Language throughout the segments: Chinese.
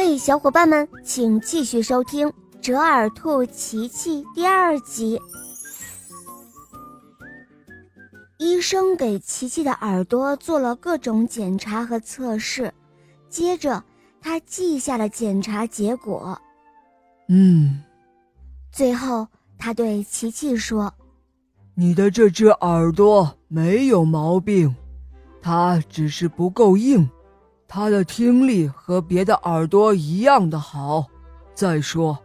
嘿，小伙伴们，请继续收听《折耳兔奇奇》第二集。医生给琪琪的耳朵做了各种检查和测试，接着他记下了检查结果。嗯，最后他对琪琪说：“你的这只耳朵没有毛病，它只是不够硬。”他的听力和别的耳朵一样的好。再说，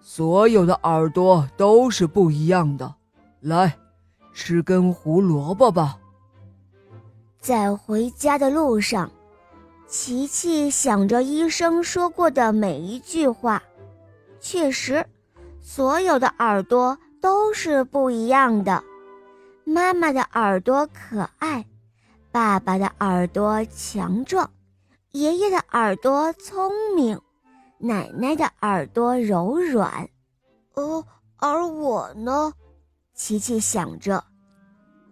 所有的耳朵都是不一样的。来，吃根胡萝卜吧。在回家的路上，琪琪想着医生说过的每一句话。确实，所有的耳朵都是不一样的。妈妈的耳朵可爱，爸爸的耳朵强壮。爷爷的耳朵聪明，奶奶的耳朵柔软，哦，而我呢？琪琪想着，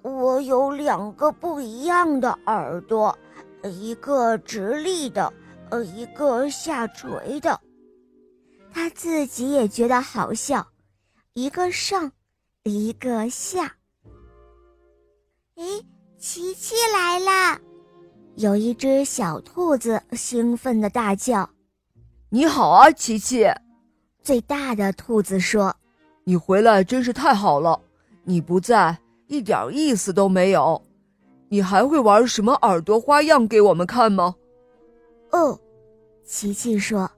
我有两个不一样的耳朵，一个直立的，呃，一个下垂的。他自己也觉得好笑，一个上，一个下。诶，琪琪来啦！有一只小兔子兴奋地大叫：“你好啊，琪琪！”最大的兔子说：“你回来真是太好了，你不在一点意思都没有。你还会玩什么耳朵花样给我们看吗？”哦，琪琪说：“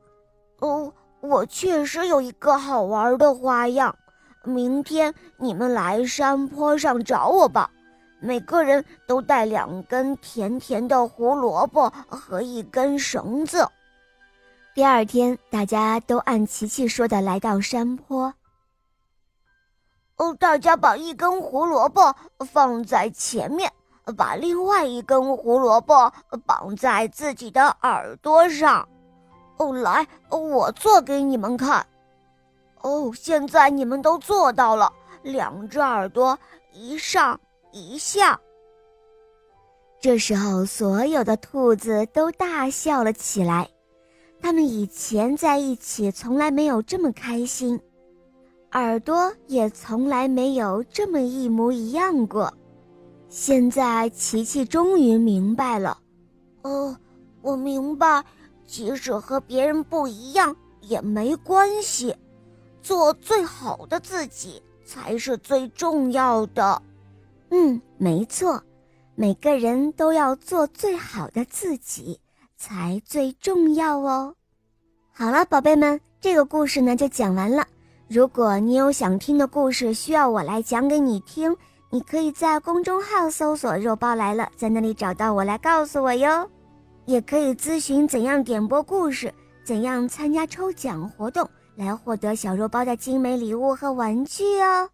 哦，我确实有一个好玩的花样，明天你们来山坡上找我吧。”每个人都带两根甜甜的胡萝卜和一根绳子。第二天，大家都按琪琪说的来到山坡。哦，大家把一根胡萝卜放在前面，把另外一根胡萝卜绑在自己的耳朵上。哦，来，我做给你们看。哦，现在你们都做到了，两只耳朵一上。一笑。这时候，所有的兔子都大笑了起来。他们以前在一起从来没有这么开心，耳朵也从来没有这么一模一样过。现在，琪琪终于明白了。哦，我明白，即使和别人不一样也没关系，做最好的自己才是最重要的。嗯，没错，每个人都要做最好的自己，才最重要哦。好了，宝贝们，这个故事呢就讲完了。如果你有想听的故事需要我来讲给你听，你可以在公众号搜索“肉包来了”，在那里找到我来告诉我哟。也可以咨询怎样点播故事，怎样参加抽奖活动，来获得小肉包的精美礼物和玩具哦。